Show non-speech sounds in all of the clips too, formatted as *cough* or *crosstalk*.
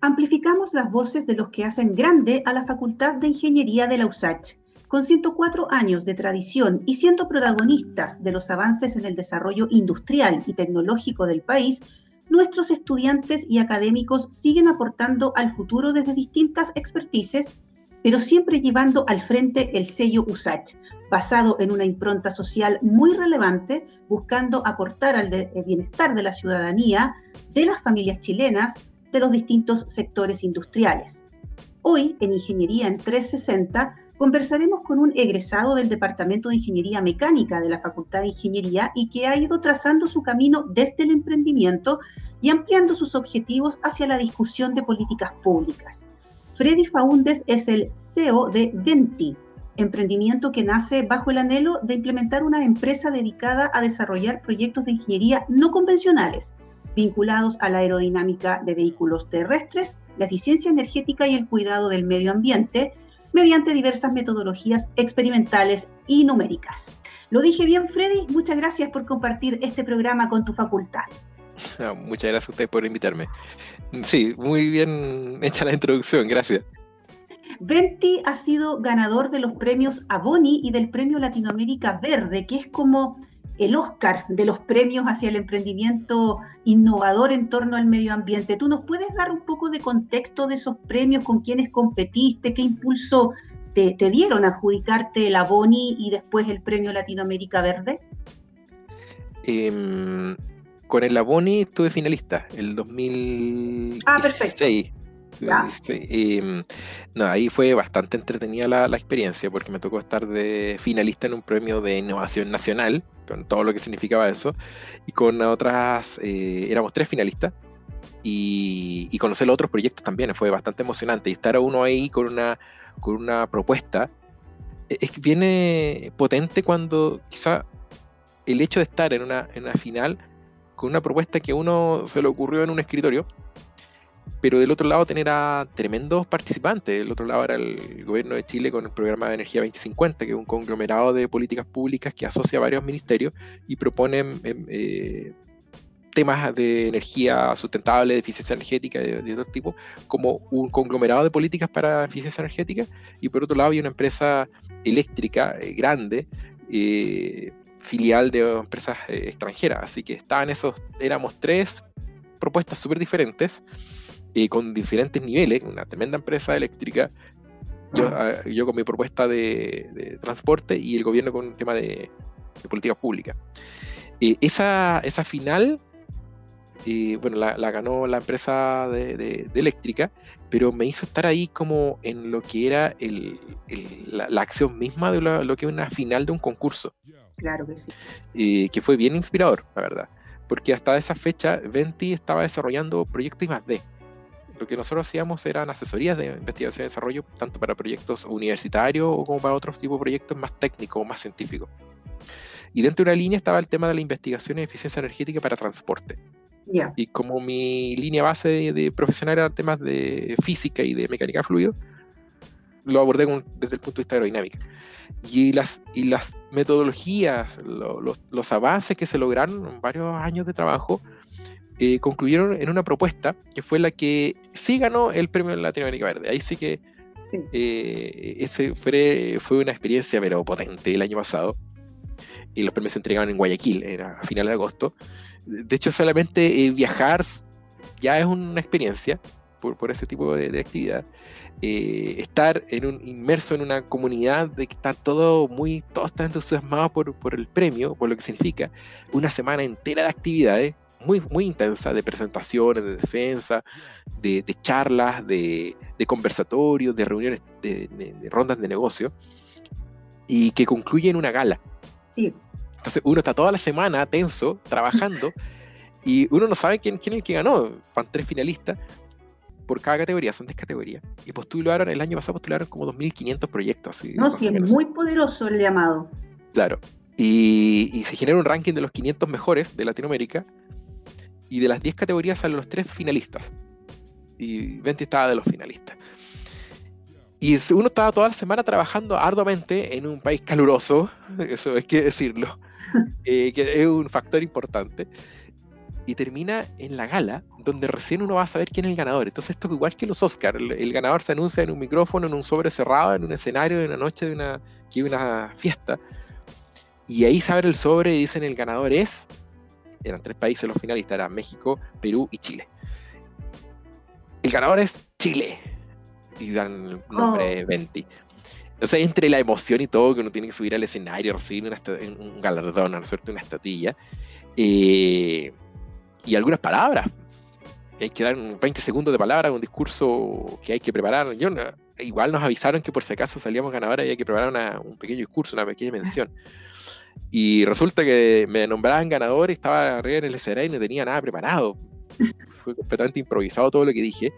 amplificamos las voces de los que hacen grande a la Facultad de Ingeniería de la USACH. Con 104 años de tradición y siendo protagonistas de los avances en el desarrollo industrial y tecnológico del país, nuestros estudiantes y académicos siguen aportando al futuro desde distintas expertices, pero siempre llevando al frente el sello USACH, basado en una impronta social muy relevante, buscando aportar al bienestar de la ciudadanía, de las familias chilenas, de los distintos sectores industriales. Hoy, en Ingeniería en 360, conversaremos con un egresado del Departamento de Ingeniería Mecánica de la Facultad de Ingeniería y que ha ido trazando su camino desde el emprendimiento y ampliando sus objetivos hacia la discusión de políticas públicas. Freddy Faúndes es el CEO de Venti, emprendimiento que nace bajo el anhelo de implementar una empresa dedicada a desarrollar proyectos de ingeniería no convencionales vinculados a la aerodinámica de vehículos terrestres, la eficiencia energética y el cuidado del medio ambiente, mediante diversas metodologías experimentales y numéricas. Lo dije bien, Freddy, muchas gracias por compartir este programa con tu facultad. *laughs* muchas gracias a ustedes por invitarme. Sí, muy bien hecha la introducción, gracias. Venti ha sido ganador de los premios Aboni y del premio Latinoamérica Verde, que es como el Oscar de los premios hacia el emprendimiento innovador en torno al medio ambiente. ¿Tú nos puedes dar un poco de contexto de esos premios, con quiénes competiste, qué impulso te, dieron a adjudicarte la Boni y después el premio Latinoamérica Verde? Em, con el Aboni estuve finalista el 2016. Ah, perfecto. Em, no, ahí fue bastante entretenida la, experiencia porque me tocó estar de finalista en un premio de innovación nacional, con todo lo que significaba eso, y con otras, eh, éramos tres finalistas, y, conocer los otros proyectos también fue bastante emocionante, y estar a uno ahí con una, con una propuesta, e, es que viene potente cuando quizá el hecho de estar en una, en una final con una propuesta que uno se le ocurrió en un escritorio, pero del otro lado tener a tremendos participantes. Del otro lado era el gobierno de Chile con el programa de Energía 2050, que es un conglomerado de políticas públicas que asocia a varios ministerios y propone em, eh, temas de energía sustentable, de eficiencia energética, de, de, todo tipo, como un conglomerado de políticas para eficiencia energética. Y por otro lado hay una empresa eléctrica eh, grande. Eh, filial de empresas extranjeras, así que estaban esos, éramos tres propuestas súper diferentes, con diferentes niveles, una tremenda empresa eléctrica, yo, ah, yo con mi propuesta de, transporte y el gobierno con un tema de, política pública. esa, esa final, bueno, la, ganó la empresa de, eléctrica, pero me hizo estar ahí como en lo que era el, la, acción misma de lo, que es una final de un concurso. Claro que sí. que fue bien inspirador, la verdad. Porque hasta esa fecha, Venti estaba desarrollando proyectos I más D lo que nosotros hacíamos eran asesorías de investigación y desarrollo, tanto para proyectos universitarios como para otros tipos de proyectos más técnicos o más científicos. Y dentro de una línea estaba el tema de la investigación en eficiencia energética para transporte. Y como mi línea base de, profesional era temas de física y de mecánica fluido, lo abordé desde el punto de vista aerodinámico. Y las, y las metodologías, los, los avances que se lograron en varios años de trabajo, eh, concluyeron en una propuesta que fue la que sí ganó el premio de Latinoamérica Verde. Ahí sí que eh, ese fue, fue una experiencia pero potente el año pasado. Y los premios se entregaban en Guayaquil a finales de agosto. De hecho, solamente eh, viajar ya es una experiencia por, por ese tipo de, actividad. estar en un, inmerso en una comunidad de que está todo muy, todos están entusiasmados por, por el premio, por lo que significa, una semana entera de actividades, muy, muy intensa de presentaciones, de defensa, de, charlas, de, conversatorios, de reuniones, de, rondas de negocio, y que concluye en una gala. Sí. Entonces uno está toda la semana tenso, trabajando, y uno no sabe quién, quién es el que ganó. Van tres finalistas por cada categoría, son tres categorías. Y postularon, el año pasado postularon como 2.500 proyectos. no, sí, es muy poderoso el llamado. Claro. Y, y, se genera un ranking de los 500 mejores de Latinoamérica, y de las 10 categorías salen los 3 finalistas. Y Venti estaba de los finalistas. Y uno estaba toda la semana trabajando arduamente en un país caluroso, *laughs* eso hay que decirlo, *laughs* eh, que es un factor importante. y termina en la gala, donde recién uno va a saber quién es el ganador. Entonces esto es igual que los Oscars, el, ganador se anuncia en un micrófono, en un sobre cerrado, en un escenario de una noche de una, que una fiesta. Y ahí se abre el sobre y dicen el ganador es, eran tres países los finalistas, eran México, Perú y Chile. El ganador es Chile. Y dan el nombre 20. Entonces, entre la emoción y todo, que uno tiene que subir al escenario, recibir un galardón, una suerte, una estatilla, eh, y algunas palabras. Hay que dar 20 segundos de palabra, un discurso que hay que preparar. Yo, igual nos avisaron que por si acaso salíamos ganadores y hay que preparar un pequeño discurso, una pequeña mención. Y resulta que me nombraban ganador y estaba arriba en el escenario y no tenía nada preparado. *laughs* Fue completamente improvisado todo lo que dije.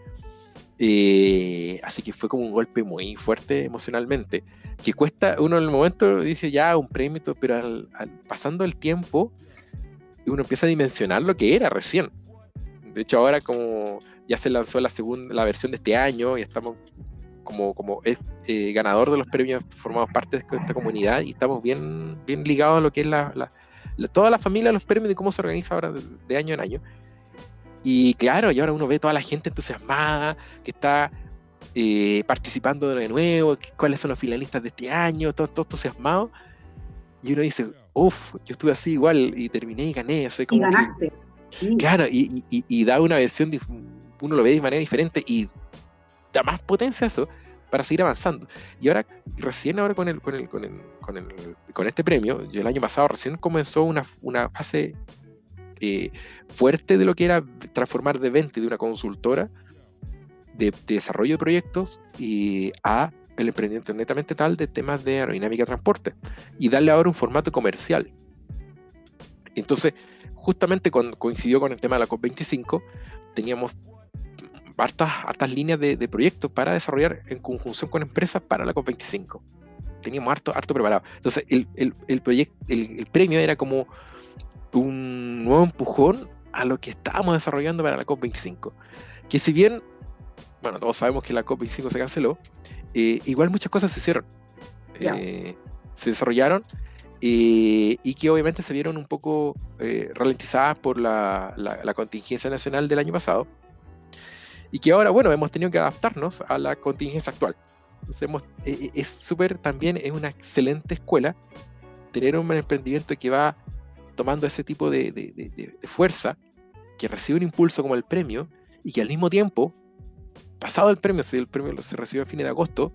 Eh, así que fue como un golpe muy fuerte emocionalmente. Que cuesta, uno en el momento dice ya un premio, pero al, pasando el tiempo, uno empieza a dimensionar lo que era recién. De hecho, ahora como ya se lanzó la segunda, la versión de este año y estamos como, como es eh, ganador de los premios, formamos parte de esta comunidad y estamos bien, bien ligados a lo que es la, toda la familia de los premios y cómo se organiza ahora de, año en año. Y claro, y ahora uno ve toda la gente entusiasmada que está eh, participando de nuevo, cuáles son los finalistas de este año, todo, todo entusiasmado. Y uno dice, uff, yo estuve así igual y terminé y gané. y ganaste. Claro, y, y, da una versión, uno lo ve de manera diferente y da más potencia eso para seguir avanzando. Y ahora, recién ahora con, el, con, el, con, el, con, el, con este premio, yo el año pasado recién comenzó una, una fase eh, fuerte de lo que era transformar de 20 de una consultora de, desarrollo de proyectos y a el emprendimiento netamente tal de temas de aerodinámica de transporte y darle ahora un formato comercial. Entonces, justamente coincidió con el tema de la COP25, teníamos hartas, hartas líneas de, proyectos para desarrollar en conjunción con empresas para la COP25. Teníamos harto, harto preparado. Entonces, el, el, el, proyecto, el, premio era como un nuevo empujón a lo que estábamos desarrollando para la COP25. Que si bien, bueno, todos sabemos que la COP25 se canceló, eh, igual muchas cosas se hicieron. Eh, se desarrollaron eh, y que obviamente se vieron un poco ralentizadas por la, la, contingencia nacional del año pasado. Y que ahora, bueno, hemos tenido que adaptarnos a la contingencia actual. Entonces es súper también, es una excelente escuela tener un emprendimiento que va tomando ese tipo de, de, de, fuerza, que recibe un impulso como el premio, y que al mismo tiempo, pasado el premio, si el premio se recibió a fines de agosto,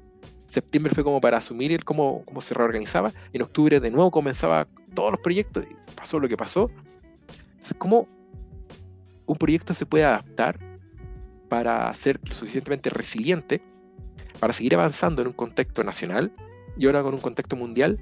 septiembre fue como para asumir el cómo, cómo se reorganizaba, en octubre de nuevo comenzaba todos los proyectos, y pasó lo que pasó. Entonces, ¿cómo un proyecto se puede adaptar para ser suficientemente resiliente, para seguir avanzando en un contexto nacional y ahora con un contexto mundial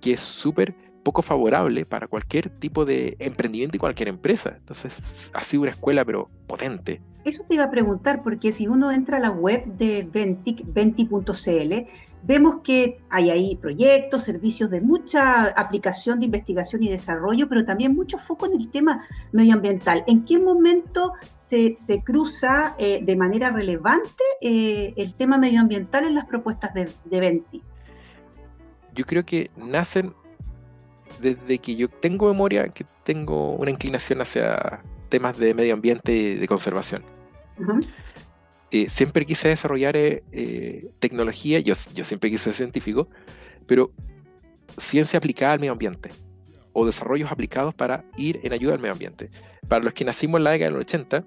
que es súper poco favorable para cualquier tipo de emprendimiento y cualquier empresa. Entonces ha sido una escuela pero potente. Eso te iba a preguntar porque si uno entra a la web de Ventic, venti.cl, vemos que hay ahí proyectos, servicios de mucha aplicación de investigación y desarrollo, pero también mucho foco en el tema medioambiental. ¿En qué momento se, cruza eh, de manera relevante eh, el tema medioambiental en las propuestas de, de Venti? Yo creo que nacen desde que yo tengo memoria, que tengo una inclinación hacia temas de medio ambiente y de conservación. Eh, siempre quise desarrollar eh, eh, tecnología, yo, yo siempre quise ser científico, pero ciencia aplicada al medio ambiente o desarrollos aplicados para ir en ayuda al medio ambiente. Para los que nacimos en la década del 80,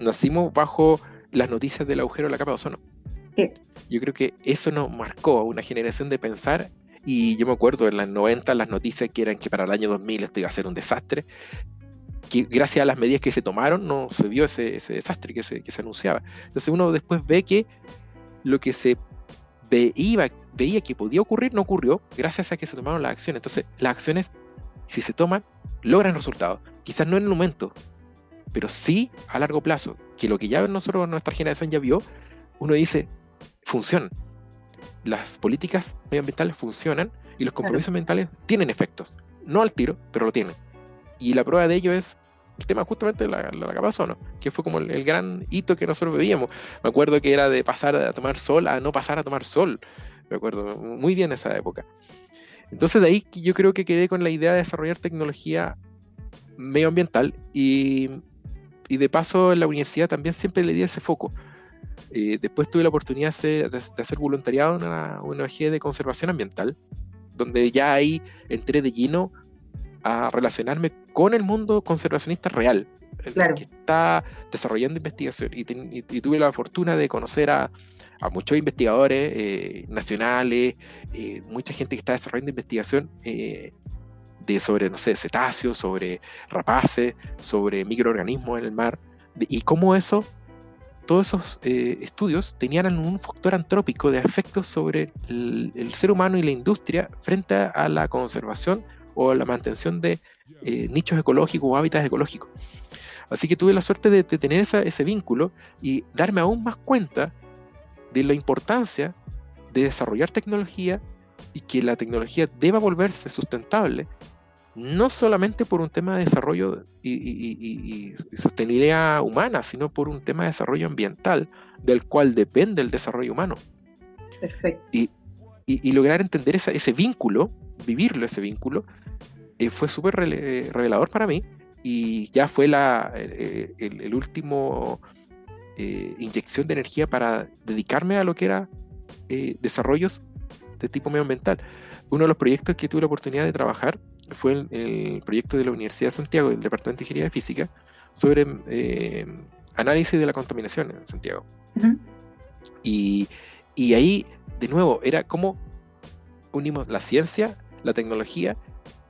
nacimos bajo las noticias del agujero de la capa de ozono. Yo creo que eso nos marcó una generación de pensar y yo me acuerdo en las 90 las noticias que eran que para el año 2000 esto iba a ser un desastre, que gracias a las medidas que se tomaron no se vio ese, desastre que se, que se, anunciaba. Entonces uno después ve que lo que se veía, veía que podía ocurrir no ocurrió gracias a que se tomaron las acciones. Entonces las acciones, si se toman, logran resultados. Quizás no en el momento, pero sí a largo plazo, que lo que ya nosotros, nuestra generación ya vio, uno dice, funciona las políticas medioambientales funcionan y los compromisos ambientales tienen efectos. No al tiro, pero lo tienen. Y la prueba de ello es tema justamente de la, la capa ozono, que fue como el, gran hito que nosotros veíamos. Me acuerdo que era de pasar a tomar sol a no pasar a tomar sol. Me acuerdo muy bien esa época. Entonces de ahí yo creo que quedé con la idea de desarrollar tecnología medioambiental y, y, de paso en la universidad también siempre le di ese foco. Eh, después tuve la oportunidad de, hacer voluntariado en una ONG de conservación ambiental, donde ya ahí entré de lleno a relacionarme con el mundo conservacionista real, que está desarrollando investigación. Y, tuve la fortuna de conocer a, muchos investigadores eh, nacionales, eh, mucha gente que está desarrollando investigación de sobre, no sé, cetáceos, sobre rapaces, sobre microorganismos en el mar, y cómo eso todos esos eh, estudios tenían un factor antrópico de efectos sobre el, ser humano y la industria frente a la conservación o la mantención de eh, nichos ecológicos o hábitats ecológicos. Así que tuve la suerte de, tener ese vínculo y darme aún más cuenta de la importancia de desarrollar tecnología y que la tecnología deba volverse sustentable no solamente por un tema de desarrollo y, sostenibilidad humana, sino por un tema de desarrollo ambiental, del cual depende el desarrollo humano. Perfecto. Y, lograr entender ese vínculo, vivirlo ese vínculo, eh, fue súper revelador para mí y ya fue la, el, último eh, inyección de energía para dedicarme a lo que era eh, desarrollos de tipo medioambiental. Uno de los proyectos que tuve la oportunidad de trabajar fue el, proyecto de la Universidad de Santiago, del Departamento de Ingeniería Física, sobre eh, análisis de la contaminación en Santiago. y, y, ahí, de nuevo, era como unimos la ciencia, la tecnología,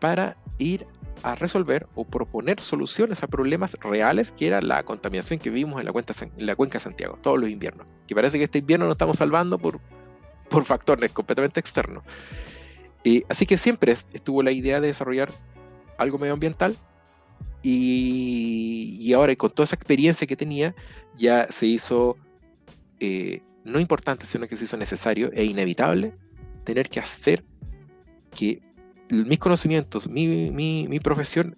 para ir a resolver o proponer soluciones a problemas reales, que era la contaminación que vimos en la, cuenca, de Santiago, todos los inviernos. Que parece que este invierno nos estamos salvando por, por factores completamente externos así que siempre estuvo la idea de desarrollar algo medioambiental y, ahora con toda esa experiencia que tenía ya se hizo eh, no importante, sino que se hizo necesario e inevitable tener que hacer que mis conocimientos, mi, profesión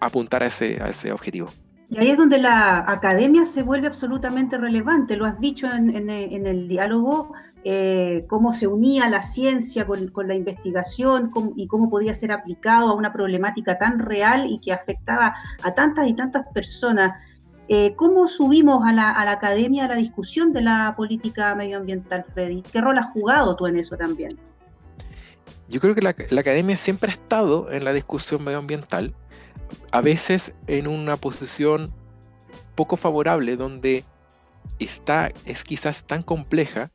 apuntara a ese, a ese objetivo. Y ahí es donde la academia se vuelve absolutamente relevante, lo has dicho en el diálogo, eh, cómo se unía la ciencia con, la investigación y cómo podía ser aplicado a una problemática tan real y que afectaba a tantas y tantas personas. Eh, ¿Cómo subimos a la, academia a la discusión de la política medioambiental, Freddy? ¿Qué rol has jugado tú en eso también? Yo creo que la, la academia siempre ha estado en la discusión medioambiental, a veces en una posición poco favorable donde está, es quizás tan compleja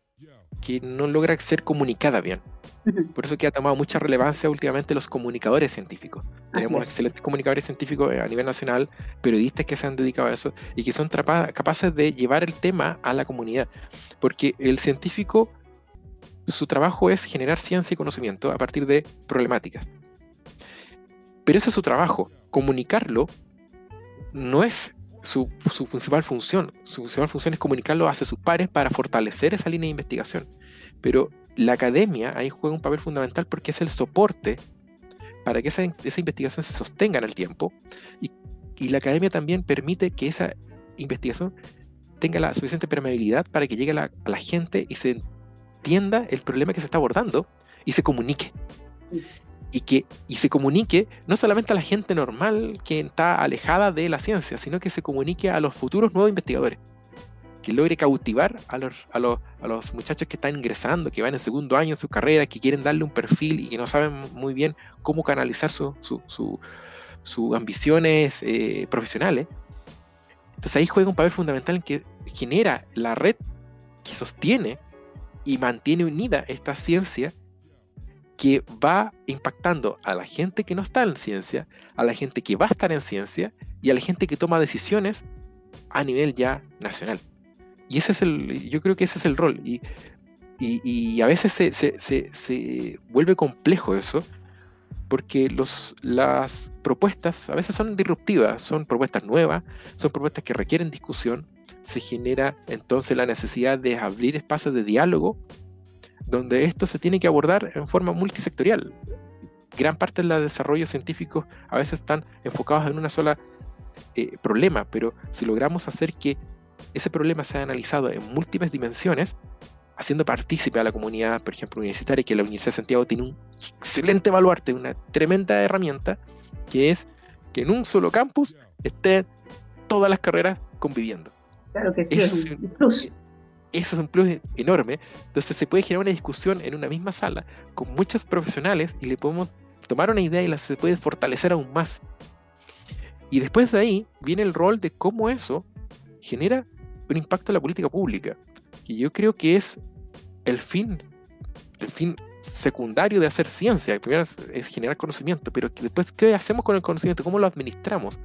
que no logra ser comunicada bien. Por eso que ha tomado mucha relevancia últimamente los comunicadores científicos. Tenemos excelentes comunicadores científicos eh, a nivel nacional, periodistas que se han dedicado a eso y que son capaces de llevar el tema a la comunidad. Porque el científico, su trabajo es generar ciencia y conocimiento a partir de problemáticas. Pero ese es su trabajo. Comunicarlo no es su, principal función. Su principal función es comunicarlo hacia sus pares para fortalecer esa línea de investigación. Pero la academia ahí juega un papel fundamental porque es el soporte para que esa, investigación se sostenga en el tiempo y, la academia también permite que esa investigación tenga la suficiente permeabilidad para que llegue a la, gente y se entienda el problema que se está abordando y se comunique y que y se comunique no solamente a la gente normal que está alejada de la ciencia, sino que se comunique a los futuros nuevos investigadores, que logre cautivar a los, a los, a los muchachos que están ingresando, que van en segundo año en su carrera, que quieren darle un perfil y que no saben muy bien cómo canalizar sus su, ambiciones eh, profesionales. Entonces ahí juega un papel fundamental en que genera la red que sostiene y mantiene unida esta ciencia que va impactando a la gente que no está en ciencia, a la gente que va a estar en ciencia y a la gente que toma decisiones a nivel ya nacional. Y ese es el, yo creo que ese es el rol. Y, y, a veces se, se, se, vuelve complejo eso, porque los, las propuestas a veces son disruptivas, son propuestas nuevas, son propuestas que requieren discusión. Se genera entonces la necesidad de abrir espacios de diálogo donde esto se tiene que abordar en forma multisectorial. Gran parte de los desarrollos científicos a veces están enfocados en una sola eh, problema, pero si logramos hacer que ese problema sea analizado en múltiples dimensiones, haciendo partícipe a la comunidad, por ejemplo, universitaria, que la Universidad de Santiago tiene un excelente baluarte, una tremenda herramienta, que es que en un solo campus estén todas las carreras conviviendo. Claro que sí, es un plus. Eso es un plus enorme. Entonces se puede generar una discusión en una misma sala con muchos profesionales y le podemos tomar una idea y la se puede fortalecer aún más. Y después de ahí viene el rol de cómo eso genera un impacto en la política pública. Y yo creo que es el fin, el fin secundario de hacer ciencia. Primero es, generar conocimiento, pero después, ¿qué hacemos con el conocimiento? ¿Cómo lo administramos?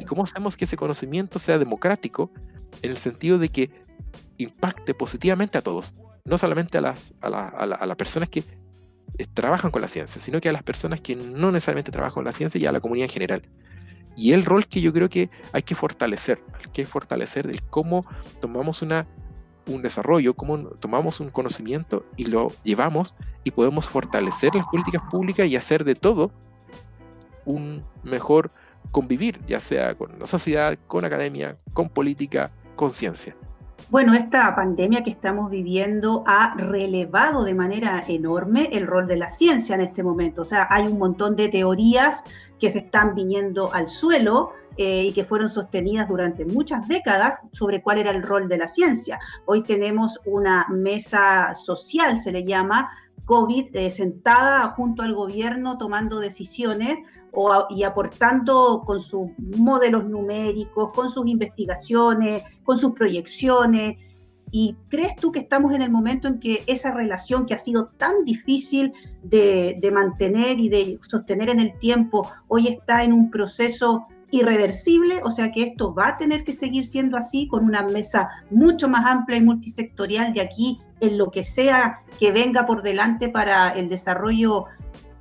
¿Y cómo hacemos que ese conocimiento sea democrático en el sentido de que impacte positivamente a todos? No solamente a las, a, a las personas que trabajan con la ciencia, sino que a las personas que no necesariamente trabajan con la ciencia y a la comunidad en general. Y el rol que yo creo que hay que fortalecer, hay que fortalecer del cómo tomamos una, un desarrollo, cómo tomamos un conocimiento y lo llevamos y podemos fortalecer las políticas públicas y hacer de todo un mejor convivir, ya sea con la sociedad, con academia, con política, con ciencia. Bueno, esta pandemia que estamos viviendo ha relevado de manera enorme el rol de la ciencia en este momento. O sea, hay un montón de teorías que se están viniendo al suelo eh, y que fueron sostenidas durante muchas décadas sobre cuál era el rol de la ciencia. Hoy tenemos una mesa social, se le llama, COVID, eh, sentada junto al gobierno tomando decisiones y aportando con sus modelos numéricos, con sus investigaciones, con sus proyecciones. ¿Y crees tú que estamos en el momento en que esa relación que ha sido tan difícil de, de mantener y de sostener en el tiempo, hoy está en un proceso irreversible, o sea que esto va a tener que seguir siendo así con una mesa mucho más amplia y multisectorial de aquí en lo que sea que venga por delante para el desarrollo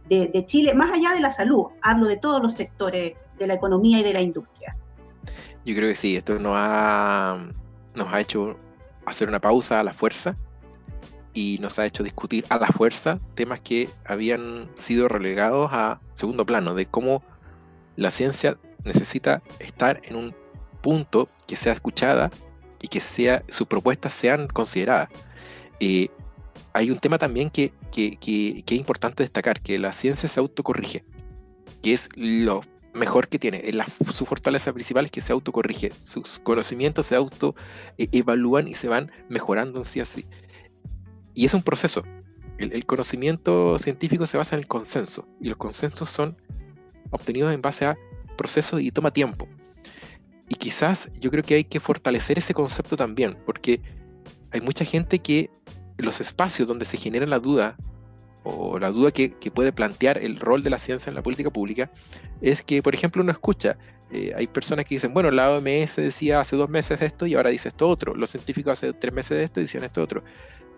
de, Chile, más allá de la salud, hablo de todos los sectores de la economía y de la industria. Yo creo que sí, esto nos ha, nos ha hecho hacer una pausa a la fuerza y nos ha hecho discutir a la fuerza temas que habían sido relegados a segundo plano, de cómo la ciencia necesita estar en un punto que sea escuchada y que sea, sus propuestas sean consideradas. Eh, hay un tema también que, es importante destacar, que la ciencia se autocorrige, que es lo mejor que tiene. La, su fortaleza principal es que se autocorrige, sus conocimientos se auto eh, y se van mejorando en sí así. Y es un proceso. el, conocimiento científico se basa en el consenso, y los consensos son obtenidos en base a proceso y toma tiempo. Y quizás yo creo que hay que fortalecer ese concepto también, porque hay mucha gente que los espacios donde se genera la duda, o la duda que, puede plantear el rol de la ciencia en la política pública, es que, por ejemplo, uno escucha, eh, hay personas que dicen, bueno, la OMS decía hace dos meses esto y ahora dice esto otro, los científicos hace tres meses de esto y decían esto otro.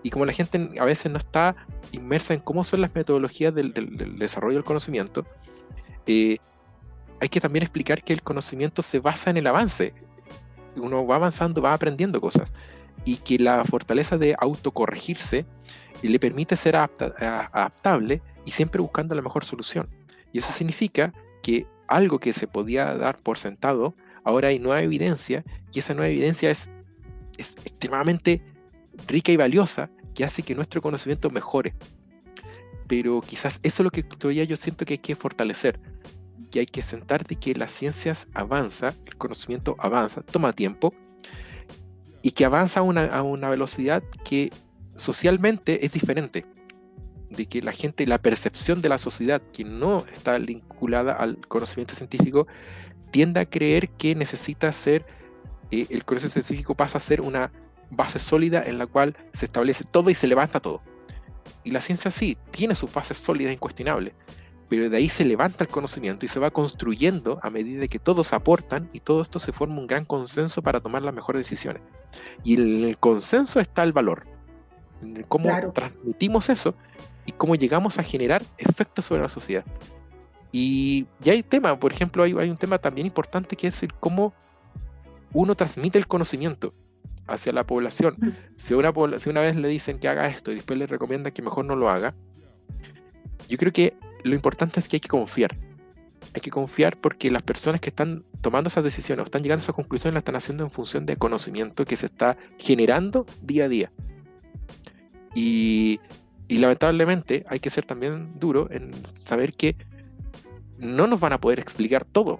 Y como la gente a veces no está inmersa en cómo son las metodologías del, desarrollo del conocimiento, eh, hay que también explicar que el conocimiento se basa en el avance. Uno va avanzando, va aprendiendo cosas. Y que la fortaleza de autocorregirse le permite ser adaptable y siempre buscando la mejor solución. Y eso significa que algo que se podía dar por sentado, ahora hay nueva evidencia y esa nueva evidencia es, es extremadamente rica y valiosa que hace que nuestro conocimiento mejore. Pero quizás eso es lo que todavía yo siento que hay que fortalecer que hay que sentar de que las ciencias avanza, el conocimiento avanza, toma tiempo y que avanza a una, a una velocidad que socialmente es diferente. De que la gente, la percepción de la sociedad que no está vinculada al conocimiento científico, tiende a creer que necesita ser, eh, el conocimiento científico pasa a ser una base sólida en la cual se establece todo y se levanta todo. Y la ciencia sí, tiene sus bases sólidas e incuestionables, pero de ahí se levanta el conocimiento y se va construyendo a medida que todos aportan y todo esto se forma un gran consenso para tomar las mejores decisiones. Y en el consenso está el valor, en cómo transmitimos eso y cómo llegamos a generar efectos sobre la sociedad. Y ya hay tema, por ejemplo, hay, hay un tema también importante que es el cómo uno transmite el conocimiento hacia la población. Si una, si una vez le dicen que haga esto y después le recomiendan que mejor no lo haga, yo creo que lo importante es que hay que confiar. Hay que confiar porque las personas que están tomando esas decisiones o están llegando a esas conclusiones las están haciendo en función de conocimiento que se está generando día a día. Y, lamentablemente hay que ser también duro en saber que no nos van a poder explicar todo.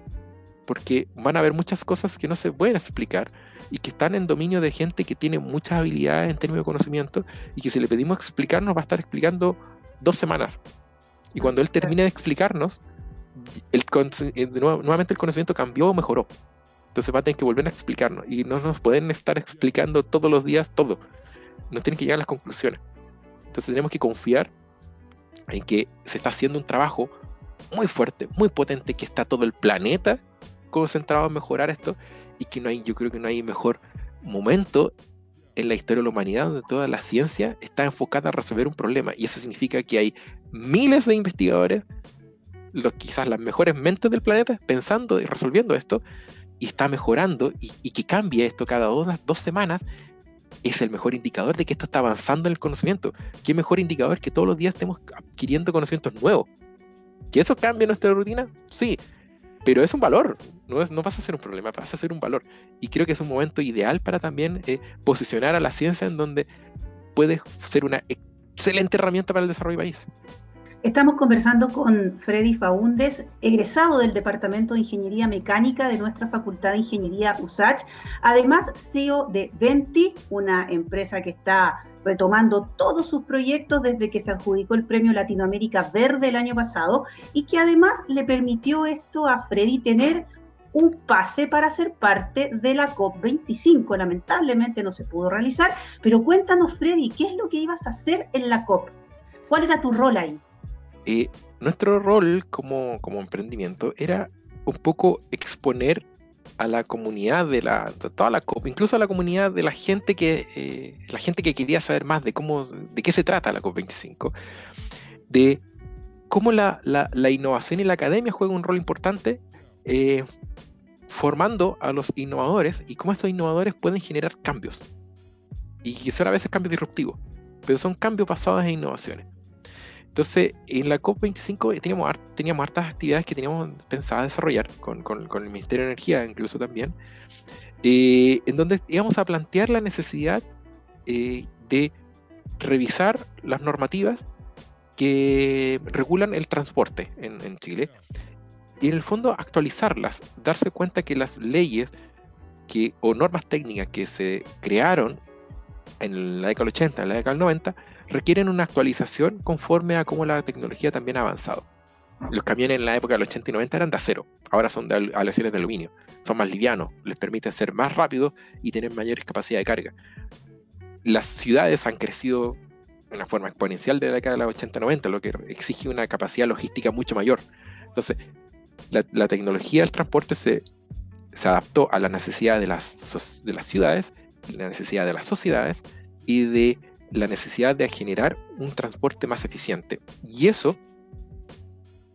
porque van a haber muchas cosas que no se pueden explicar y que están en dominio de gente que tiene muchas habilidades en términos de conocimiento y que si le pedimos explicarnos va a estar explicando dos semanas. Y cuando él termine de explicarnos, el, eh, nuevamente el conocimiento cambió o mejoró. Entonces va a tener que volver a explicarnos y no nos pueden estar explicando todos los días todo. Nos tienen que llegar a las conclusiones. Entonces tenemos que confiar en que se está haciendo un trabajo muy fuerte, muy potente, que está todo el planeta concentrado en mejorar esto y que no hay, yo creo que no hay mejor momento en la historia de la humanidad donde toda la ciencia está enfocada a resolver un problema. Y eso significa que hay miles de investigadores, los, quizás las mejores mentes del planeta, pensando y resolviendo esto, y está mejorando, y, que cambie esto cada dos, dos semanas, es el mejor indicador de que esto está avanzando en el conocimiento. ¿Qué mejor indicador que todos los días estemos adquiriendo conocimientos nuevos? ¿Que eso cambie nuestra rutina? Sí, pero es un valor, no, es, no pasa a ser un problema, pasa a ser un valor. Y creo que es un momento ideal para también eh, posicionar a la ciencia en donde puede ser una excelente herramienta para el desarrollo del país. Estamos conversando con Freddy Faúndes, egresado del Departamento de Ingeniería Mecánica de nuestra Facultad de Ingeniería USACH, además CEO de Venti, una empresa que está retomando todos sus proyectos desde que se adjudicó el Premio Latinoamérica Verde el año pasado y que además le permitió esto a Freddy tener un pase para ser parte de la COP25. Lamentablemente no se pudo realizar, pero cuéntanos Freddy, ¿qué es lo que ibas a hacer en la COP? ¿Cuál era tu rol ahí? Nuestro rol como, emprendimiento era un poco exponer a la comunidad de la toda la COP, incluso a la comunidad de la gente que eh, la gente que quería saber más de cómo de qué se trata la COP25, de cómo la, la, innovación y la academia juegan un rol importante eh, formando a los innovadores y cómo estos innovadores pueden generar cambios y que son a veces cambios disruptivos, pero son cambios basados en innovaciones. Entonces, en la COP25 teníamos, teníamos hartas actividades que teníamos pensado desarrollar con, con, el Ministerio de Energía incluso también, eh, en donde íbamos a plantear la necesidad eh, de revisar las normativas que regulan el transporte en, en, Chile y en el fondo actualizarlas, darse cuenta que las leyes que, o normas técnicas que se crearon en la década del 80, en la década del 90, requieren una actualización conforme a cómo la tecnología también ha avanzado. Los camiones en la época del 80 y 90 eran de acero, ahora son de aleaciones de aluminio. Son más livianos, les permiten ser más rápidos y tener mayores capacidad de carga. Las ciudades han crecido de una forma exponencial de la década de los 80-90, lo que exige una capacidad logística mucho mayor. Entonces, la, tecnología del transporte se, se, adaptó a la necesidad de las, de las ciudades, la necesidad de las sociedades y de la necesidad de generar un transporte más eficiente. Y eso,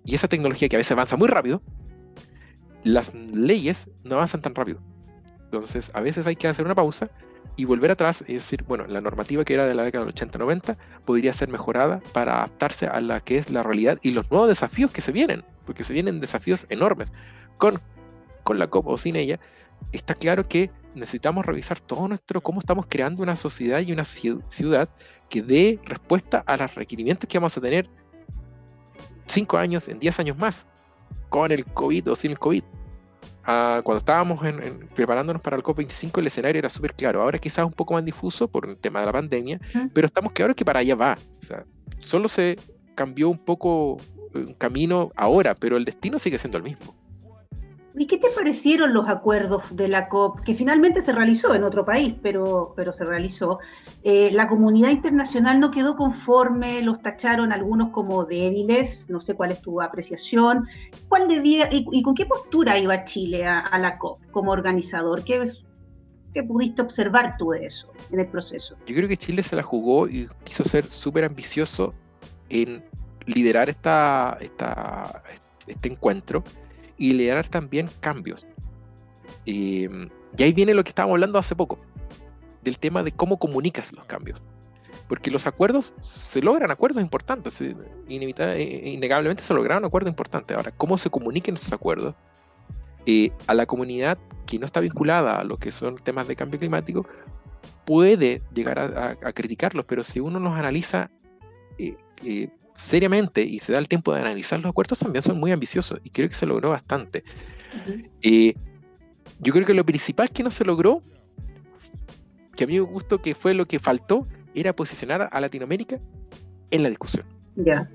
y esa tecnología que a veces avanza muy rápido, las leyes no avanzan tan rápido. Entonces, a veces hay que hacer una pausa y volver atrás y decir, bueno, la normativa que era de la década del 80-90 podría ser mejorada para adaptarse a la que es la realidad y los nuevos desafíos que se vienen, porque se vienen desafíos enormes. Con, con la COP o sin ella, está claro que necesitamos revisar todo nuestro, cómo estamos creando una sociedad y una ciudad que dé respuesta a los requerimientos que vamos a tener 5 años, en 10 años más, con el COVID o sin el COVID. Ah, cuando estábamos en, preparándonos para el COP25, el escenario era súper claro. Ahora quizás un poco más difuso por el tema de la pandemia, pero estamos claros que para allá va. O sea, solo se cambió un poco un camino ahora, pero el destino sigue siendo el mismo. ¿Y qué te parecieron los acuerdos de la COP, que finalmente se realizó en otro país, pero, pero se realizó? Eh, la comunidad internacional no quedó conforme, los tacharon algunos como débiles, no sé cuál es tu apreciación. ¿Cuál debía, y, con qué postura iba Chile a, la COP como organizador? ¿Qué, ¿Qué pudiste observar tú de eso en el proceso? Yo creo que Chile se la jugó y quiso ser súper ambicioso en liderar esta, esta, este encuentro y liderar también cambios. y ahí viene lo que estábamos hablando hace poco, del tema de cómo comunicas los cambios. Porque los acuerdos, se logran acuerdos importantes, eh, eh, innegablemente se lograron acuerdos importantes. Ahora, ¿cómo se comuniquen esos acuerdos? Eh, a la comunidad que no está vinculada a lo que son temas de cambio climático, puede llegar a, criticarlos, pero si uno los analiza seriamente y se da el tiempo de analizar los acuerdos, también son muy ambiciosos y creo que se logró bastante. Eh, yo creo que lo principal que no se logró, que a mí me gustó que fue lo que faltó, era posicionar a Latinoamérica en la discusión.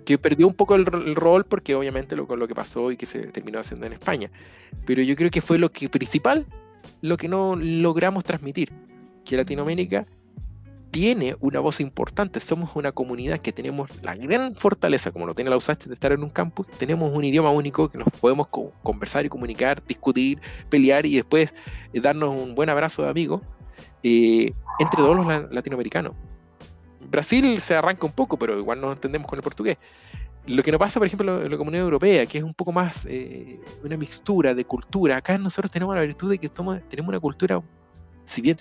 Que perdió un poco el, rol porque obviamente lo, con lo que pasó y que se terminó haciendo en España. Pero yo creo que fue lo que principal, lo que no logramos transmitir, que Latinoamérica tiene una voz importante, somos una comunidad que tenemos la gran fortaleza, como lo tiene la USACH, de estar en un campus, tenemos un idioma único que nos podemos conversar y comunicar, discutir, pelear y después eh, darnos un buen abrazo de amigos eh, entre todos los latinoamericanos. Brasil se arranca un poco, pero igual nos entendemos con el portugués. Lo que no pasa, por ejemplo, en la comunidad europea, que es un poco más eh, una mixtura de cultura. Acá nosotros tenemos la virtud de que tenemos una cultura, si bien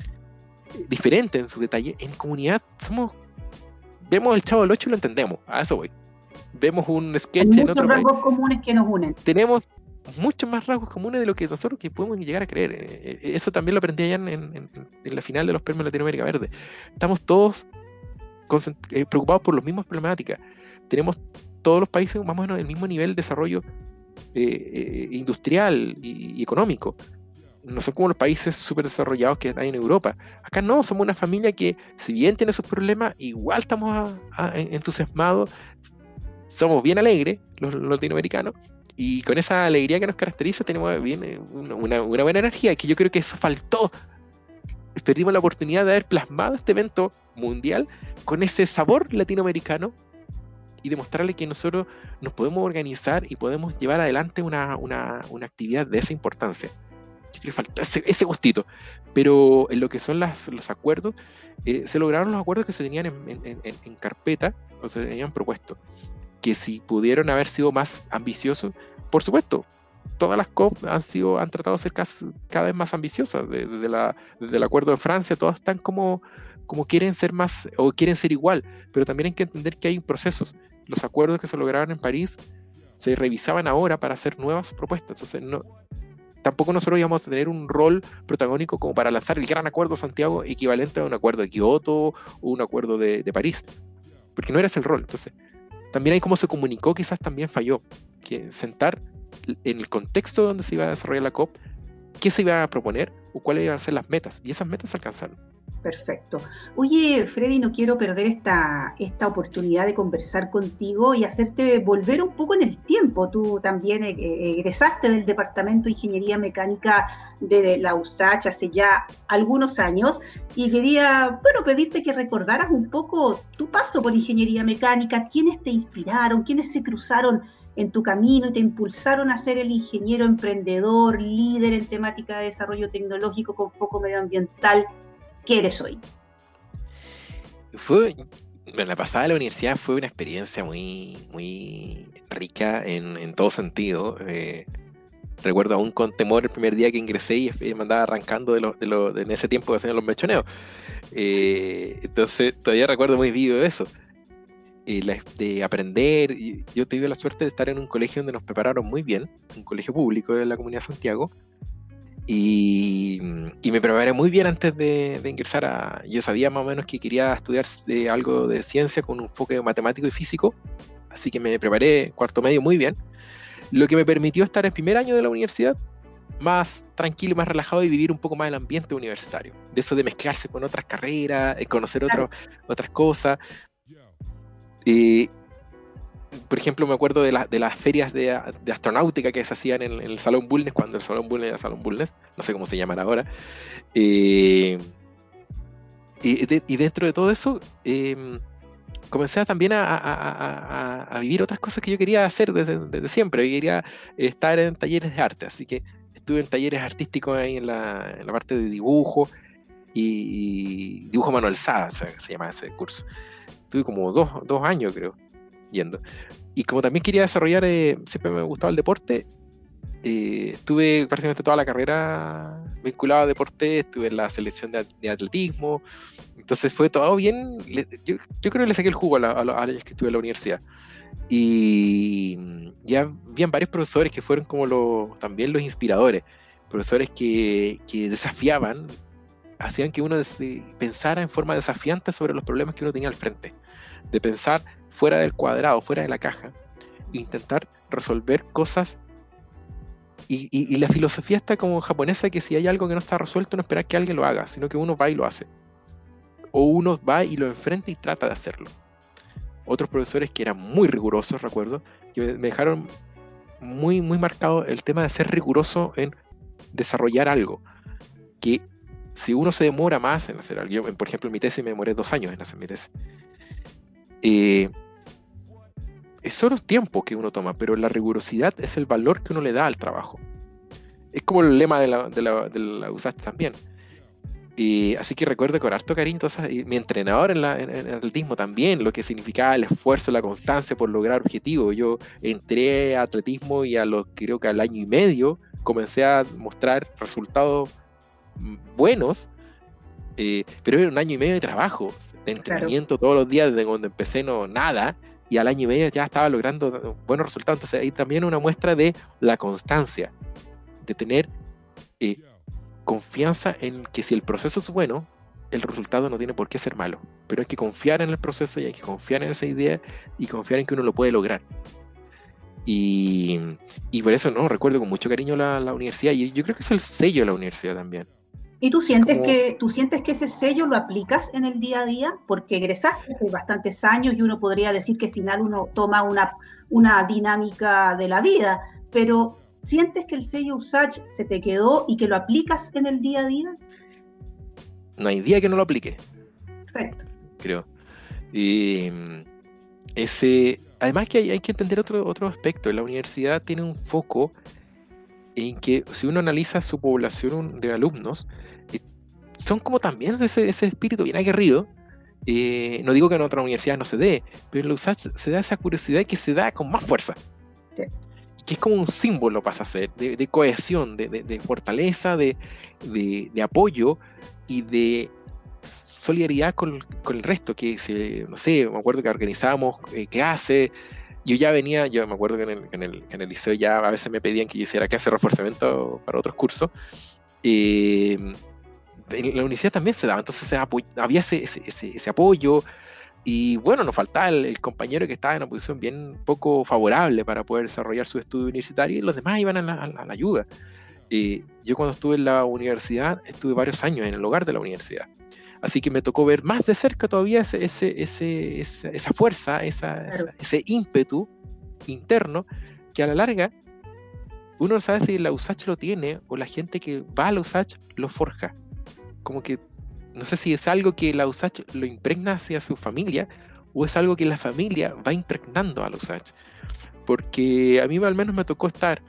diferente en su detalle, en comunidad somos. Vemos el chavo del 8 y lo entendemos. A eso voy. Vemos un sketch en otro. rasgos comunes que nos unen. Tenemos muchos más rasgos comunes de lo que nosotros que podemos llegar a creer. Eh, eh, eso también lo aprendí allá en, la final de los premios Latinoamérica Verde. Estamos todos eh, preocupados por las mismas problemáticas. Tenemos todos los países más o menos el mismo nivel de desarrollo industrial y, económico no son como los países súper desarrollados que hay en Europa. Acá no, somos una familia que, si bien tiene sus problemas, igual estamos entusiasmados, somos bien alegres, los, latinoamericanos, y con esa alegría que nos caracteriza tenemos bien, eh, una, buena energía, que yo creo que eso faltó. Perdimos la oportunidad de haber plasmado este evento mundial con ese sabor latinoamericano y demostrarle que nosotros nos podemos organizar y podemos llevar adelante una, una actividad de esa importancia le falta ese, gustito. Pero en lo que son las, los acuerdos, eh, se lograron los acuerdos que se tenían en, carpeta o se tenían propuesto. Que si pudieron haber sido más ambiciosos, por supuesto, todas las COP han sido han tratado de ser cada, vez más ambiciosas. Desde, la, desde el acuerdo de Francia, todas están como, como quieren ser más o quieren ser igual, pero también hay que entender que hay procesos. Los acuerdos que se lograron en París se revisaban ahora para hacer nuevas propuestas. Entonces, no, tampoco nosotros íbamos a tener un rol protagónico como para lanzar el gran acuerdo Santiago equivalente a un acuerdo de Kioto o un acuerdo de, París, porque no era ese el rol. Entonces, también hay cómo se comunicó, quizás también falló, que sentar en el contexto donde se iba a desarrollar la COP, qué se iba a proponer o cuáles iban a ser las metas, y esas metas se alcanzaron. Perfecto. Oye, Freddy, no quiero perder esta, esta oportunidad de conversar contigo y hacerte volver un poco en el tiempo. Tú también eh, eh, egresaste del Departamento de Ingeniería Mecánica de la USACH hace ya algunos años y quería, bueno, pedirte que recordaras un poco tu paso por Ingeniería Mecánica, quiénes te inspiraron, quiénes se cruzaron en tu camino y te impulsaron a ser el ingeniero emprendedor, líder en temática de desarrollo tecnológico con foco medioambiental ¿Qué eres hoy? Fue, la pasada de la universidad fue una experiencia muy, muy rica en, todo sentido. Eh, recuerdo aún con temor el primer día que ingresé y me andaba arrancando de, lo, de, lo, en ese tiempo que hacían los mechoneos. Eh, entonces todavía recuerdo muy vivo eso. Eh, de aprender. Yo tuve la suerte de estar en un colegio donde nos prepararon muy bien, un colegio público de la comunidad de Santiago, y, me preparé muy bien antes de, ingresar a... Yo sabía más o menos que quería estudiar eh, algo de ciencia con un enfoque matemático y físico, así que me preparé cuarto medio muy bien, lo que me permitió estar en primer año de la universidad más tranquilo y más relajado y vivir un poco más el ambiente universitario. De eso de mezclarse con otras carreras, eh, conocer otras cosas. Eh, por ejemplo, me acuerdo de, de las ferias de, astronáutica que se hacían en, el Salón Bulnes, cuando el Salón Bulnes era Salón Bulnes, no sé cómo se llaman ahora. Eh, y, dentro de todo eso, em, comencé también a, vivir otras cosas que yo quería hacer desde, siempre. Yo quería estar en talleres de arte, así que estuve en talleres artísticos ahí en la, parte de dibujo y, dibujo manualizado, se, se llama ese curso. Estuve como dos, dos años, creo yendo. Y como también quería desarrollar, eh, siempre me gustaba el deporte, eh, estuve prácticamente toda la carrera vinculado a deporte, estuve en la selección de, atletismo, entonces fue todo bien, yo, creo que le saqué el jugo a, los años que estuve en la universidad. Y ya habían varios profesores que fueron como los, también los inspiradores, profesores que, que desafiaban, hacían que uno pensara en forma desafiante sobre los problemas que uno tenía al frente, de pensar fuera del cuadrado, fuera de la caja, intentar resolver cosas y, la filosofía está como japonesa que si hay algo que no está resuelto, no esperar que alguien lo haga, sino que uno va y lo hace. O uno va y lo enfrenta y trata de hacerlo. Otros profesores que eran muy rigurosos, recuerdo, que me dejaron muy, muy marcado el tema de ser riguroso en desarrollar algo. Que si uno se demora más en hacer algo, yo, por ejemplo, en mi tesis me demoré dos años en hacer mi tesis. Eh, es solo tiempo que uno toma, pero la rigurosidad es el valor que uno le da al trabajo. Es como el lema de la, de la, de la USAT también. Y así que recuerdo con harto cariño, y mi entrenador en, la, en, el atletismo también, lo que significaba el esfuerzo, la constancia por lograr objetivos. Yo entré a atletismo y a los, creo que al año y medio, comencé a mostrar resultados buenos, eh, pero era un año y medio de trabajo, de entrenamiento todos los días, desde cuando empecé no nada, y al año y medio ya estaba logrando buenos resultados. Entonces ahí también una muestra de la constancia, de tener eh, confianza en que si el proceso es bueno, el resultado no tiene por qué ser malo. Pero hay que confiar en el proceso y hay que confiar en esa idea y confiar en que uno lo puede lograr. Y, y por eso no recuerdo con mucho cariño la, la universidad y yo creo que es el sello de la universidad también. ¿Y tú sientes, que, tú sientes que ese sello lo aplicas en el día a día? Porque egresaste hace bastantes años y uno podría decir que al final uno toma una, una dinámica de la vida, pero ¿sientes que el sello USACH se te quedó y que lo aplicas en el día a día? No hay día que no lo aplique. Perfecto. Creo. Y ese, además que hay, hay, que entender otro, otro aspecto. La universidad tiene un foco en que si uno analiza su población de alumnos, son como también ese, ese espíritu bien aguerrido. Eh, no digo que en otra universidad no se dé, pero en la USACH se da esa curiosidad que se da con más fuerza. Que es como un símbolo, pasa a ser, de, cohesión, de, fortaleza, de, apoyo y de solidaridad con, el resto. Que, se, no sé, me acuerdo que organizábamos eh, clases. Yo ya venía, yo me acuerdo que en el, en el, liceo ya a veces me pedían que yo hiciera clase de reforzamiento para otros cursos. Eh, en la universidad también se daba, entonces había ese, ese, apoyo y bueno, nos faltaba el, compañero que estaba en una posición bien poco favorable para poder desarrollar su estudio universitario y los demás iban a la, ayuda. Eh, yo cuando estuve en la universidad estuve varios años en el hogar de la universidad. Así que me tocó ver más de cerca todavía ese, ese, esa, fuerza, ese ímpetu interno que a la larga uno no sabe si la USACH lo tiene o la gente que va a la USACH lo forja como que, no sé si es algo que la USACH lo impregna hacia su familia o es algo que la familia va impregnando a la USACH. Porque a mí al menos me tocó estar,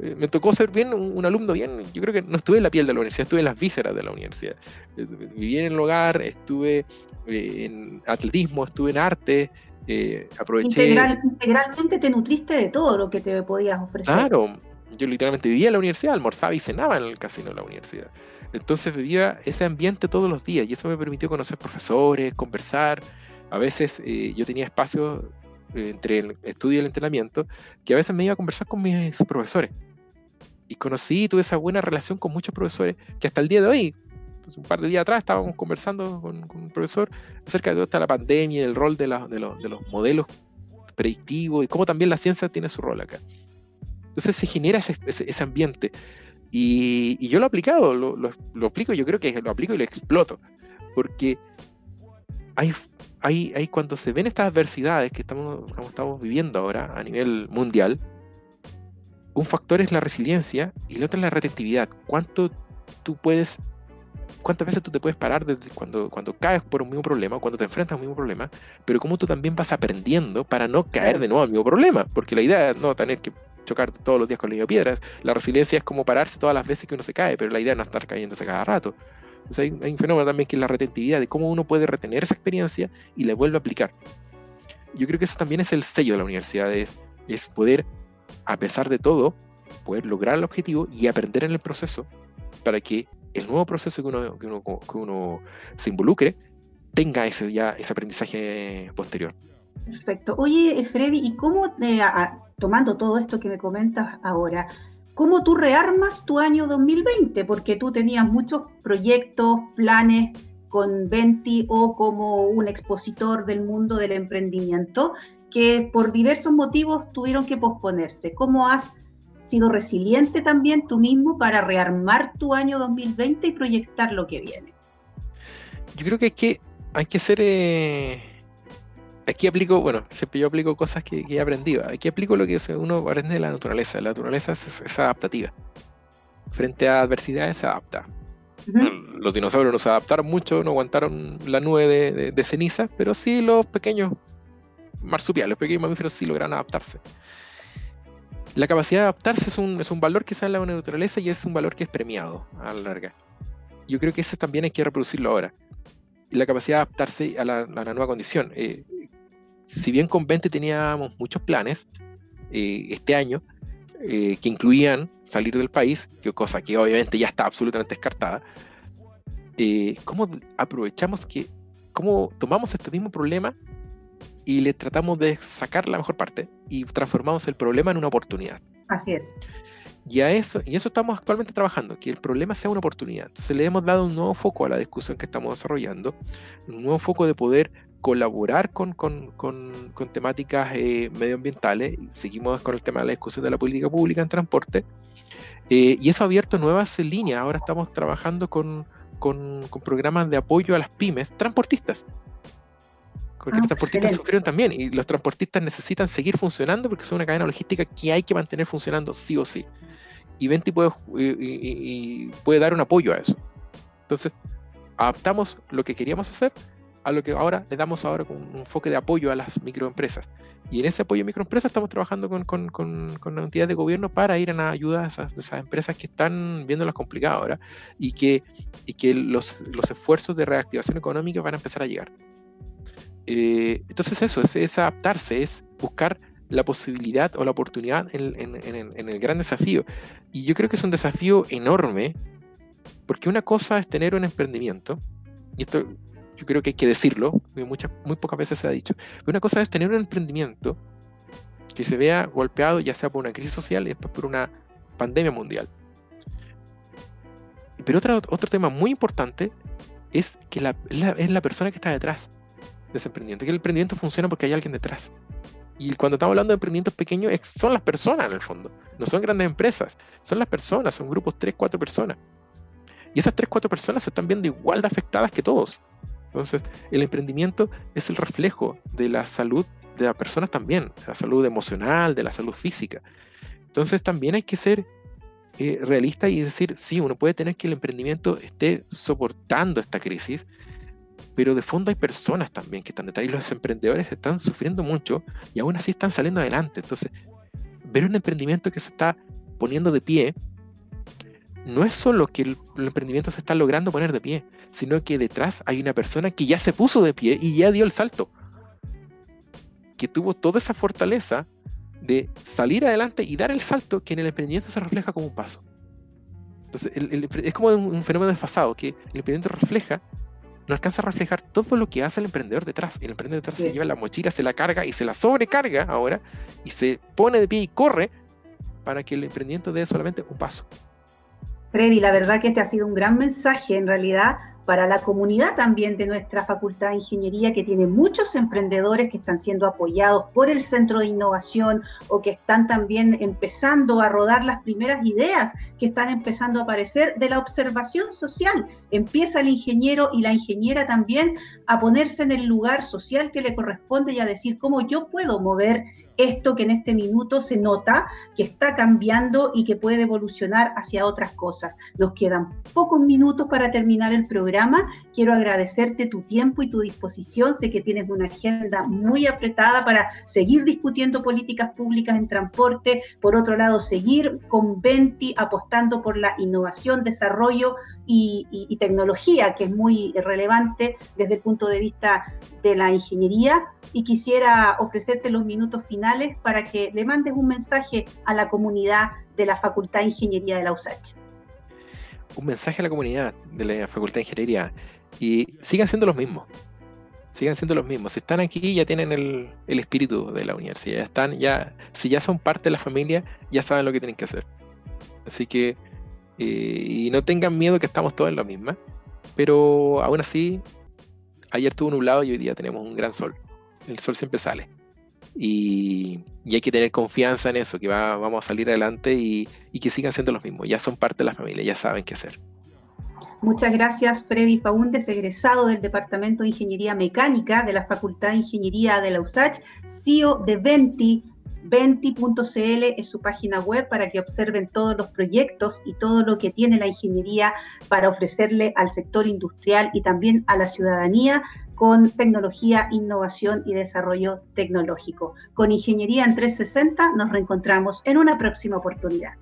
eh, me tocó ser bien un, alumno bien, yo creo que no estuve en la piel de la universidad, estuve en las vísceras de la universidad. Eh, viví en el hogar, estuve eh, en atletismo, estuve en arte, aproveché... integralmente te nutriste de todo lo que te podías ofrecer. Claro, yo literalmente vivía en la universidad, almorzaba y cenaba en el casino de la universidad. Entonces vivía ese ambiente todos los días y eso me permitió conocer profesores, conversar. A veces eh, yo tenía espacios entre el estudio y el entrenamiento que a veces me iba a conversar con mis profesores. Y conocí y tuve esa buena relación con muchos profesores que hasta el día de hoy, pues un par de días atrás estábamos conversando con, un profesor acerca de toda esta la pandemia y el rol de, de, de los modelos predictivos y cómo también la ciencia tiene su rol acá. Entonces se genera ese, ese ambiente. Y, yo lo he aplicado, lo, lo, lo, aplico, yo creo que lo aplico y lo exploto. Porque hay, hay, hay cuando se ven estas adversidades que estamos, estamos viviendo ahora a nivel mundial, un factor es la resiliencia y el otro es la retentividad. ¿Cuánto tú puedes, cuántas veces tú te puedes parar desde cuando, cuando caes por un mismo problema, cuando te enfrentas a un mismo problema, pero cómo tú también vas aprendiendo para no caer de nuevo al mismo problema? Porque la idea es no tener que chocar todos los días con niño piedras. La resiliencia es como pararse todas las veces que uno se cae, pero la idea no es estar cayéndose cada rato. Entonces hay, un fenómeno también que es la retentividad, de cómo uno puede retener esa experiencia y la vuelve a aplicar. Yo creo que eso también es el sello de la universidad, es, poder, a pesar de todo, poder lograr el objetivo y aprender en el proceso para que el nuevo proceso que uno, que uno, que uno se involucre tenga ese, ya, ese aprendizaje posterior. Perfecto. Oye, Freddy, ¿y cómo, te, tomando todo esto que me comentas ahora, cómo tú rearmas tu año 2020? Porque tú tenías muchos proyectos, planes con Venti o como un expositor del mundo del emprendimiento que por diversos motivos tuvieron que posponerse. ¿Cómo has sido resiliente también tú mismo para rearmar tu año 2020 y proyectar lo que viene? Yo creo que hay que, hay que ser... Eh, aquí aplico, bueno, siempre yo aplico cosas que, he aprendido. Aquí aplico lo que uno aprende de la naturaleza. La naturaleza es, adaptativa. Frente a adversidades se adapta. Los dinosaurios no se adaptaron mucho, no aguantaron la nube de, de, ceniza, pero sí los pequeños marsupiales, los pequeños mamíferos sí lograron adaptarse. La capacidad de adaptarse es un, es un valor que sale en la naturaleza y es un valor que es premiado a la larga. Yo creo que ese también hay que reproducirlo ahora. La capacidad de adaptarse a la, nueva condición. Eh, si bien con 20 teníamos muchos planes eh, este año, eh, que incluían salir del país, que cosa que obviamente ya está absolutamente descartada, ¿cómo aprovechamos que, cómo tomamos este mismo problema y le tratamos de sacar la mejor parte y transformamos el problema en una oportunidad. Así es. Y a eso, y eso estamos actualmente trabajando, que el problema sea una oportunidad. Entonces le hemos dado un nuevo foco a la discusión que estamos desarrollando, un nuevo foco de poder colaborar con, con, con, con temáticas eh, medioambientales. Seguimos con el tema de la discusión de la política pública en transporte. Eh, y eso ha abierto nuevas líneas. Ahora estamos trabajando con, con, programas de apoyo a las pymes transportistas. Porque los ah, transportistas sufrieron también y los transportistas necesitan seguir funcionando porque son una cadena logística que hay que mantener funcionando sí o sí. Y Venti puede, y, puede dar un apoyo a eso. Entonces, adaptamos lo que queríamos hacer a lo que ahora le damos ahora con un enfoque de apoyo a las microempresas. Y en ese apoyo a microempresas estamos trabajando con, con, con, con entidades de gobierno para ir en ayuda a esas, esas empresas que están viéndolas complicadas ahora y que, y que los, los esfuerzos de reactivación económica van a empezar a llegar. Eh, entonces eso, es, adaptarse, es buscar la posibilidad o la oportunidad en, el gran desafío. Y yo creo que es un desafío enorme, porque una cosa es tener un emprendimiento, y esto yo creo que hay que decirlo, muchas, muy pocas veces se ha dicho, una cosa es tener un emprendimiento que se vea golpeado ya sea por una crisis social y después por una pandemia mundial. Pero otro, otro tema muy importante es que es la persona que está detrás de ese emprendimiento. Que el emprendimiento funciona porque hay alguien detrás. Y cuando estamos hablando de emprendimientos pequeños, son las personas en el fondo. No son grandes empresas. Son las personas, son grupos 3, 4 personas. Y esas 3, 4 personas se están viendo igual de afectadas que todos. Entonces, el emprendimiento es el reflejo de la salud de las personas también, de la salud emocional, de la salud física. Entonces, también hay que ser eh, realista y decir, sí, uno puede tener que el emprendimiento esté soportando esta crisis, pero de fondo hay personas también que están detrás los emprendedores están sufriendo mucho y aún así están saliendo adelante. Entonces, ver un emprendimiento que se está poniendo de pie no es solo que el, emprendimiento se está logrando poner de pie, sino que detrás hay una persona que ya se puso de pie y ya dio el salto, que tuvo toda esa fortaleza de salir adelante y dar el salto que en el emprendimiento se refleja como un paso. Entonces, es como un, un fenómeno desfasado, que el emprendimiento refleja no alcanza a reflejar todo lo que hace el emprendedor detrás. El emprendedor detrás se lleva la mochila, se la carga y se la sobrecarga ahora y se pone de pie y corre para que el emprendimiento dé solamente un paso. Freddy, la verdad que este ha sido un gran mensaje en realidad para la comunidad también de nuestra Facultad de Ingeniería, que tiene muchos emprendedores que están siendo apoyados por el Centro de Innovación o que están también empezando a rodar las primeras ideas que están empezando a aparecer de la observación social. Empieza el ingeniero y la ingeniera también a ponerse en el lugar social que le corresponde y a decir cómo yo puedo mover esto que en este minuto se nota que está cambiando y que puede evolucionar hacia otras cosas. Nos quedan pocos minutos para terminar el programa. Quiero agradecerte tu tiempo y tu disposición. Sé que tienes una agenda muy apretada para seguir discutiendo políticas públicas en transporte. Por otro lado, seguir con Venti apostando por la innovación, desarrollo y, tecnología, que es muy relevante desde el punto de vista de la ingeniería. Y quisiera ofrecerte los minutos finales para que le mandes un mensaje a la comunidad de la Facultad de Ingeniería de la USACH. Un mensaje a la comunidad de la Facultad de Ingeniería. Y sigan siendo los mismos. Sigan siendo los mismos. Si están aquí, ya tienen el, el espíritu de la universidad. Están, ya, si ya son parte de la familia, ya saben lo que tienen que hacer. Así que y no tengan miedo que estamos todos en la misma. Pero aún así, ayer estuvo nublado y hoy día tenemos un gran sol. El sol siempre sale. Y, hay que tener confianza en eso, que vamos a salir adelante y, y que sigan siendo los mismos. Ya son parte de la familia, ya saben qué hacer. Muchas gracias, Freddy Faúndez, egresado del Departamento de Ingeniería Mecánica de la Facultad de Ingeniería de la USACH, CEO de Venti. Venti.cl es su página web para que observen todos los proyectos y todo lo que tiene la ingeniería para ofrecerle al sector industrial y también a la ciudadanía con tecnología, innovación y desarrollo tecnológico. Con Ingeniería en 360 nos reencontramos en una próxima oportunidad.